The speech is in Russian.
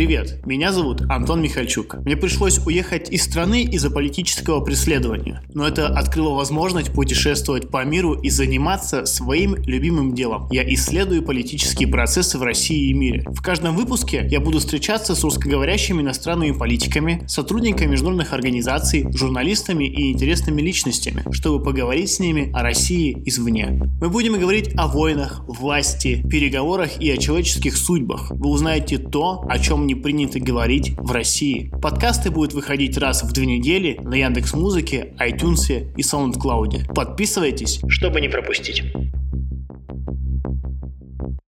Привет, меня зовут Антон Михальчук. Мне пришлось уехать из страны из-за политического преследования, но это открыло возможность путешествовать по миру и заниматься своим любимым делом. Я исследую политические процессы в России и мире. В каждом выпуске я буду встречаться с русскоговорящими иностранными политиками, сотрудниками международных организаций, журналистами и интересными личностями, чтобы поговорить с ними о России извне. Мы будем говорить о войнах, власти, переговорах и о человеческих судьбах. Вы узнаете то, о чем не принято говорить в России. Подкасты будут выходить раз в две недели на Яндекс Музыке, iTunes и SoundCloud. Подписывайтесь, чтобы не пропустить.